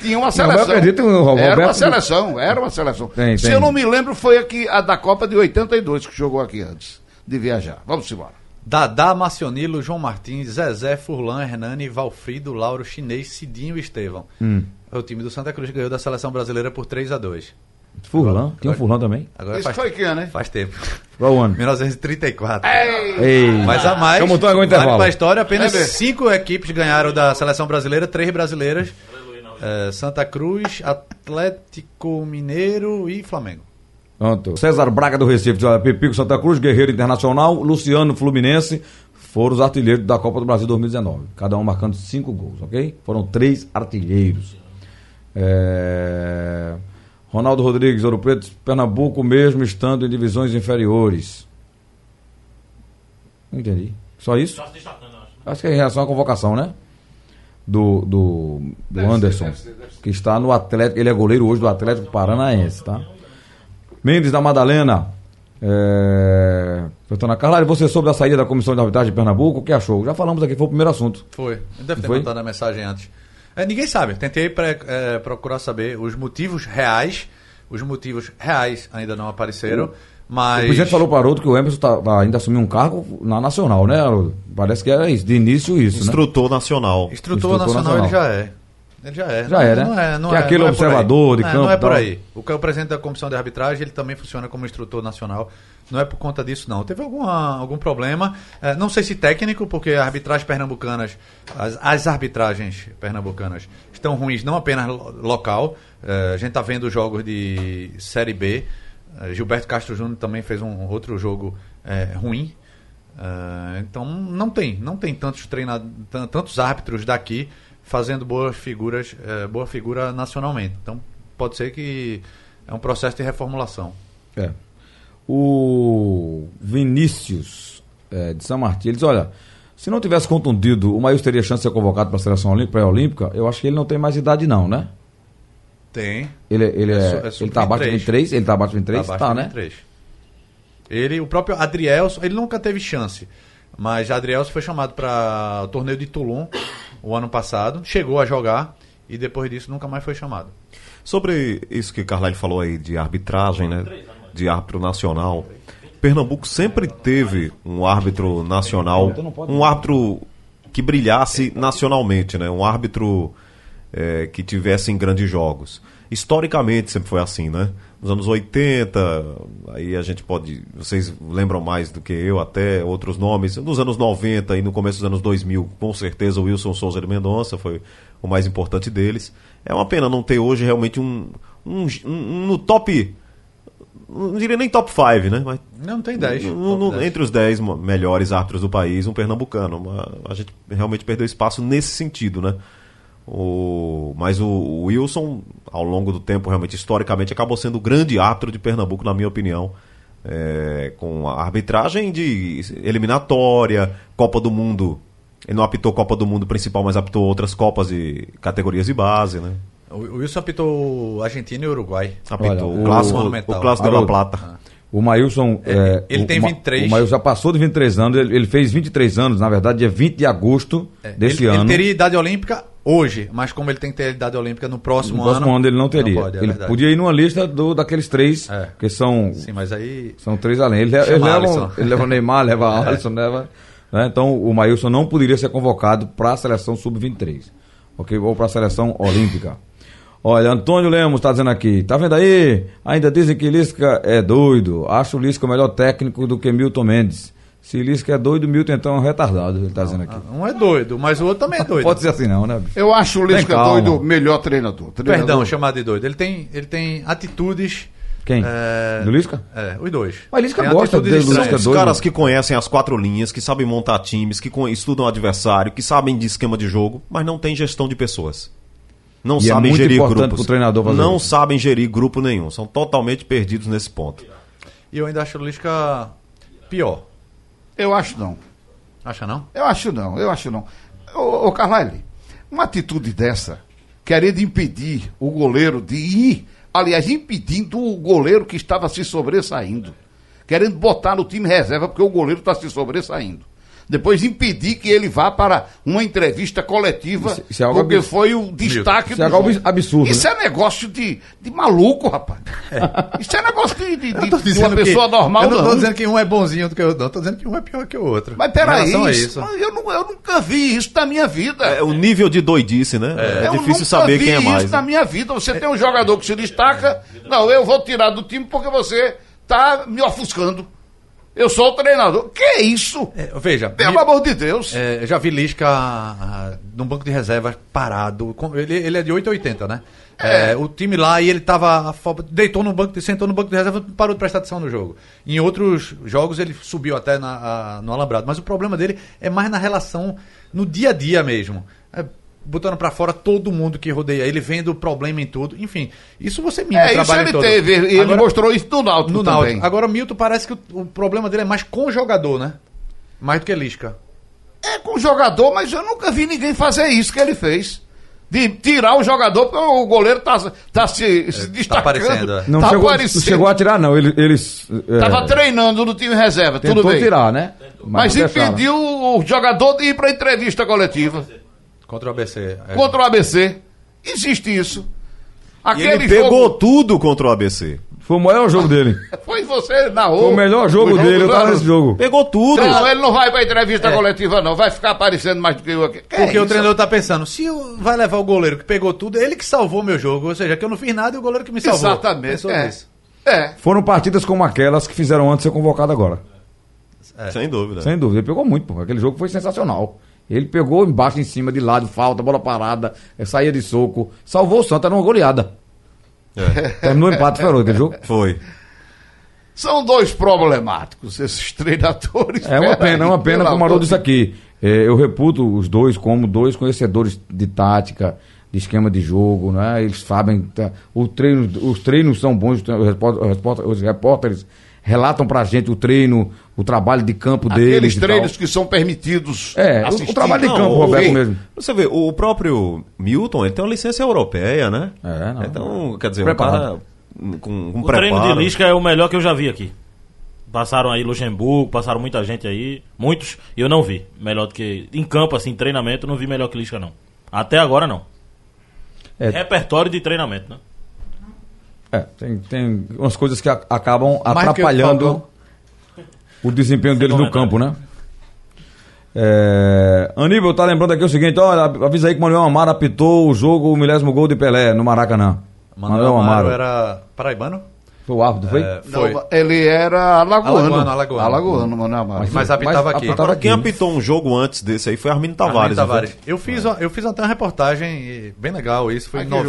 tinha uma seleção. acredito no Roberto- Era uma seleção, era uma seleção. Tem, Se tem. eu não me lembro, foi aqui a da Copa de 82 que jogou aqui antes de viajar. Vamos embora. Dadá, Marcionilo, João Martins, Zezé, Furlan, Hernani, Valfrido, Lauro, Chinês, Cidinho e Estevão. Hum. O time do Santa Cruz ganhou da seleção brasileira por 3 a 2 Furlan? Tinha um Furlan também? Agora Isso faz, foi que ano, hein? faz tempo. Qual ano? 1934. Ei. Mas a mais, Como vale intervalo? história, apenas É cinco equipes ganharam da seleção brasileira, três brasileiras. Eh, Santa Cruz, Atlético Mineiro e Flamengo. Pronto. César Braga do Recife, olha, Pipico Santa Cruz, Guerreiro Internacional, Luciano Fluminense, foram os artilheiros da Copa do Brasil 2019. Cada um marcando cinco gols, ok? Foram três artilheiros. É, Ronaldo Rodrigues, Ouro Preto, Pernambuco mesmo estando em divisões inferiores. Não entendi. Só isso? Acho que é em relação à convocação, né? Do, do, do Anderson, que está no Atlético, ele é goleiro hoje do Atlético Paranaense, tá? Mendes da Madalena. É... Perguntando a Carla, você soube da saída da comissão de arbitragem de Pernambuco? O que achou? Já falamos aqui, foi o primeiro assunto. Foi. Deve ter Foi? mandado a mensagem antes. É, ninguém sabe. Tentei pre- é, procurar saber os motivos reais. Os motivos reais ainda não apareceram. Mas. O presidente falou para o Haroldo que o Emerson tá, tá ainda assumindo um cargo na Nacional, né, Haroldo? Parece que era isso, de início isso, né? Instrutor nacional. Instrutor, Instrutor nacional, nacional. ele já é. Ele já é. Já é, né? Não é, não Que é é, aquele não é observador de Não é, campo Não é por aí. O, que é o presidente da comissão de arbitragem, ele também funciona como instrutor nacional. Não é por conta disso, não. Teve alguma, algum problema. eh, não sei se técnico, porque as arbitragens pernambucanas, as, as arbitragens pernambucanas estão ruins, não apenas lo- local. Eh, a gente está vendo jogos de Série B. Gilberto Castro Júnior também fez um outro jogo ruim. Então não tem, não tem tantos treina, tan- tantos árbitros daqui fazendo boas figuras, eh, boa figura nacionalmente. Então pode ser que é um processo de reformulação. É. O Vinícius é, de São Martin, ele diz, olha, se não tivesse contundido, o Maílson teria chance de ser convocado para a seleção olímpica, pré-olímpica, eu acho que ele não tem mais idade não, né? Tem. Ele, ele, É é, é ele tá sub-23. abaixo de 23, ele tá abaixo de 23, Abaixo tá, de né? 23. Ele, o próprio Adrielson, ele nunca teve chance. Mas Adrielson foi chamado para o torneio de Toulon o ano passado, chegou a jogar e depois disso nunca mais foi chamado. Sobre isso que Carlyle falou aí de arbitragem, né? De árbitro nacional. Pernambuco sempre teve um árbitro nacional, um árbitro que brilhasse nacionalmente, né? Um árbitro eh, que tivesse em grandes jogos. Historicamente sempre foi assim, né? Nos anos 80, aí a gente pode. Vocês lembram mais do que eu, até outros nomes. Nos anos 90 e no começo dos anos 2000, com certeza o Wilson Souza de Mendonça foi o mais importante deles. É uma pena não ter hoje realmente um. um, um- no top. Não diria nem top 5, né? Mas Não tem 10. no- no- entre os 10 mo- melhores árbitros do país, um pernambucano. A gente realmente perdeu espaço nesse sentido, né? O, mas o, o Wilson, ao longo do tempo, realmente, historicamente, acabou sendo o grande árbitro de Pernambuco, na minha opinião. É, com a arbitragem de eliminatória, Copa do Mundo. Ele não apitou Copa do Mundo principal, mas apitou outras Copas de categorias de base, né? O o Wilson apitou Argentina e Uruguai. Apitou Olha, o, o- clássico, Monumental. o clássico da La Haroldo. Plata. O Maílson. é, ele o, tem Ma- 23. O Maílson já passou de 23 anos, ele, ele fez 23 anos, na verdade, dia 20 de agosto desse É, ele, ano. ele teria idade olímpica hoje, mas como ele tem que ter idade olímpica no próximo, No próximo ano ele não teria. pode, é ele verdade. podia ir numa lista do, daqueles três, É. que são, Sim, mas aí. são três além. Ele, ele, leva, ele leva o Neymar, leva o Alisson, leva. né? Então o Maílson não poderia ser convocado para a seleção sub-23. Ok? Ou para a seleção olímpica. Olha, Antônio Lemos está dizendo aqui, tá vendo aí? Ainda dizem que Lisca é doido. Acho o Lisca o melhor técnico do que Milton Mendes. Se Lisca é doido, Milton então é um retardado, ele está dizendo aqui. Um é doido, mas o outro também é doido. Pode ser assim não, né? bicho? Eu acho o Lisca doido melhor treinador. treinador. Perdão, chamado de doido. Ele tem, ele tem atitudes. Quem? é, Do Lisca? É, os dois. Mas Lisca Tem gosta estranhas. Lisca os caras que conhecem as quatro linhas, que sabem montar times, que estudam o adversário, que sabem de esquema de jogo, mas não tem gestão de pessoas. Não E é sabem muito gerir grupos. pro treinador fazer não isso. sabem gerir grupo nenhum. São totalmente perdidos nesse ponto. E eu ainda acho o Lisca pior. Eu acho não. Acha não? Eu acho não, eu acho não. Ô, ô Carlyle, uma atitude dessa, querendo impedir o goleiro de ir, aliás, impedindo o goleiro que estava se sobressaindo, querendo botar no time reserva porque o goleiro está se sobressaindo. Depois impedir que ele vá para uma entrevista coletiva, Isso- isso é algo porque abs- foi o destaque Isso é algo jogo. absurdo, Isso é negócio de, de maluco, rapaz. Isso é negócio de, de- Eu de- uma pessoa que- normal, Eu não tô não. dizendo que um é bonzinho do que o outro, não. Eu tô dizendo que um é pior que o outro. Mas peraí, isso, isso. eu, nu- eu nunca vi isso na minha vida. É o nível de doidice, né? É, Eu difícil nunca saber vi quem é isso mais. na né? minha vida. Você tem um jogador que se destaca. Não, eu vou tirar do time porque você tá me ofuscando. Eu sou o treinador. Que é isso? É, veja, Pelo amor de Deus. É, eu já vi Lisca ah, num banco de reserva parado. com- Ele, ele é de 880, né? É, o time lá e ele tava. Deitou no banco, sentou no banco de reserva e parou de prestar atenção no jogo. Em outros jogos ele subiu até na- a- no alambrado. Mas o problema dele é mais na relação no dia a dia mesmo. É, botando pra fora todo mundo que rodeia ele, vendo o problema em tudo. Enfim, isso você o É, isso ele todo. teve. E ele mostrou isso no Náutico no também. Náutico. Agora o Milton parece que o, o problema dele é mais com o jogador, né? Mais do que Lisca. É com o jogador, mas eu nunca vi ninguém fazer isso que ele fez. De tirar o jogador porque o goleiro tá, tá se, se destacando. aparecendo, é. Não tá chegou, não aparecendo. chegou a tirar, não. Ele- Eles. é, Tava treinando no time reserva, tudo tentou bem. tirar, né? Mas deixaram. impediu o jogador de ir para entrevista coletiva Contra o ABC. é. contra o ABC. Existe isso. E Aquele ele pegou jogo tudo contra o ABC. Foi o maior jogo dele. foi você na rua. Foi o melhor jogo dele, eu tava nesse jogo. Pegou tudo. Não, ele não vai pra entrevista coletiva, não. Vai ficar aparecendo mais do que eu aqui. Que é Porque o isso? treinador tá pensando, se eu- vai levar o goleiro que pegou tudo, ele que salvou meu jogo. Ou seja, que eu não fiz nada e o goleiro que me salvou. Exatamente. Pensou É. nisso. é. Foram partidas como aquelas que fizeram antes de ser convocado agora. Sem dúvida. Sem dúvida. Ele pegou muito, pô. Aquele jogo foi sensacional. Ele pegou embaixo, em cima, de lado, falta, bola parada, eh, saía de soco. Salvou o Santa numa goleada. Terminou o empate feroz aquele jogo. Foi. São dois problemáticos, esses treinadores. É uma pena, é uma pena, como o Haroldo disse aqui. É, eu reputo os dois como dois conhecedores de tática, de esquema de jogo, né? Eles sabem. tá, o treino, os treinos são bons, os repórter- os repórteres relatam pra gente o treino, o trabalho de campo deles. Aqueles e tal. treinos que são permitidos. É, o- o assistir. trabalho de Não, campo, o- Roberto mesmo. Você vê, o próprio Milton, ele tem uma licença europeia, né? É, não. Então, quer dizer, Preparado. um cara com, com O treino preparo. de Lisca é o melhor que eu já vi aqui. Passaram aí Luxemburgo, passaram muita gente aí, muitos, e eu não vi. Melhor do que. Em campo, assim, treinamento, não vi melhor que Lisca, não. Até agora, não. É. Repertório de treinamento, né? É, tem, tem umas coisas que a- acabam atrapalhando. O desempenho deles no campo, né? É, Aníbal tá lembrando aqui o seguinte, olha, avisa aí que o Manuel Amaro apitou o jogo, o milésimo gol de Pelé no Maracanã. Manuel Amaro era paraibano? Foi o árbitro, foi? É, Não, foi. ele era alagoano. Alagoano, alagoano. Alagoano, Manuel Amaro. Mas apitava aqui. apitava Quem aqui. apitou um jogo antes desse aí foi Armindo Arlindo Tavares. não foi? Tavares. Eu fiz, uma- eu fiz até uma reportagem bem legal isso, foi em Ah, que jogo?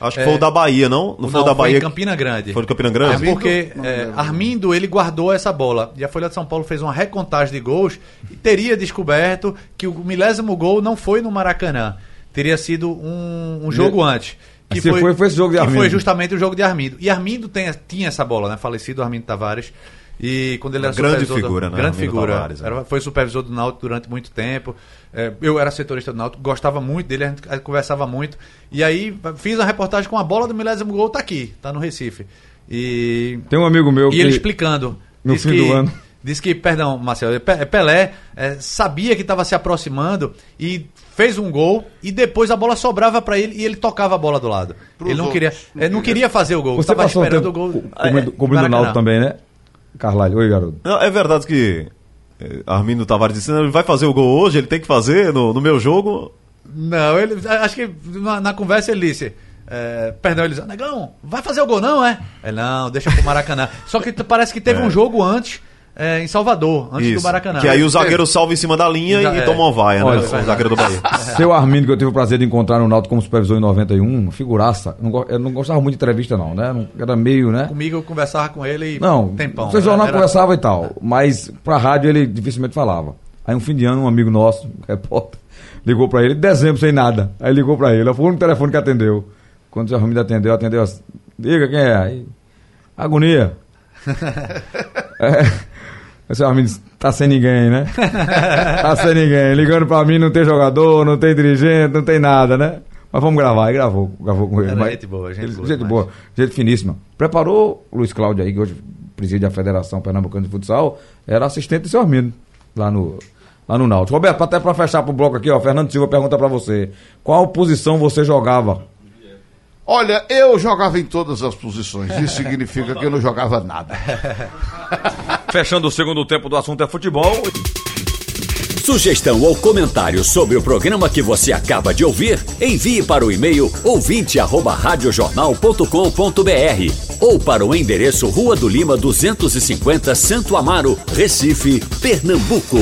98. Acho que É, foi o da Bahia, não? Não foi o da foi Bahia. em Campina Grande. Foi de Campina Grande? É porque Não é. Armindo ele guardou essa bola e a Folha de São Paulo fez uma recontagem de gols e teria descoberto que o milésimo gol não foi no Maracanã, teria sido um, um jogo antes. Que Assim, foi- foi esse jogo de que Armindo. foi justamente o jogo de Armindo. E Armindo tem- tinha essa bola, né? Falecido Armindo Tavares. E quando ele era Uma grande supervisor do- figura, né, Grande figura. Tavares, né? Era- foi supervisor do Náutico durante muito tempo. É, eu era setorista do Náutico, gostava muito dele, a gente a conversava muito. E aí fiz uma reportagem com a bola do milésimo gol, tá aqui, tá no Recife. E Tem um amigo meu e que. ele explicando. no Diz fim que, do ano. Diz que, perdão, Marcelo, Pe- Pelé eh, sabia que estava se aproximando e fez um gol e depois a bola sobrava para ele e ele tocava a bola do lado. Pros ele não outros. queria, ele não queria fazer o gol, Você estava passou um esperando tempo o gol. co- cobrindo, cobrindo o. Náutico também, né? Carlalho, oi, garoto. Não, é verdade que eh, Armindo Tavares disse, "Não, ele vai fazer o gol hoje, ele tem que fazer no, no meu jogo. Não, ele acho que na, na conversa ele disse. eh, perdão, ele disse, Negão, vai fazer o gol não, é? Ele, não, deixa pro Maracanã. Só que parece que teve um jogo antes, eh, em Salvador, antes do Isso. Maracanã. Que aí o zagueiro salva em cima da linha Exa- e é. toma uma vaia, Olha, né? é O zagueiro do Bahia. Seu Armindo, que eu tive o prazer de encontrar no Náutico como supervisor em 91, uma figuraça. Eu não, gostava muito de entrevista, não, né? Era meio, né? Comigo eu conversava com ele e Não, tempão. você jornal Era- conversava e tal, mas pra rádio ele dificilmente falava. Aí um fim de ano, um amigo nosso, um repórter, ligou pra ele, dezembro sem nada. Aí ligou pra ele, foi o único telefone que atendeu. Quando o Zé Armindo atendeu, atendeu assim, diga quem é. Aí, agonia. é, o Zé Armindo disse, tá sem ninguém, né? tá sem ninguém. Ligando pra mim, não tem jogador, não tem dirigente, não tem nada, né? Mas vamos gravar, aí gravou, gravou com ele. Mas- gente boa, gente ele- boa gente demais. boa, gente finíssima. Preparou o Luiz Cláudio aí, que hoje preside a Federação Pernambucana de Futsal, era assistente do seu Armindo, lá no, lá no Náutico. Roberto, até pra fechar pro bloco aqui, ó, Fernando Silva pergunta pra você, qual posição você jogava? Olha, eu jogava em todas as posições. Isso significa que eu não jogava nada. Fechando o segundo tempo do assunto é futebol. Sugestão ou comentário sobre o programa que você acaba de ouvir, envie para o e-mail ouvinte@radiojornal.com.br ou para o endereço Rua do Lima 250, Santo Amaro, Recife, Pernambuco.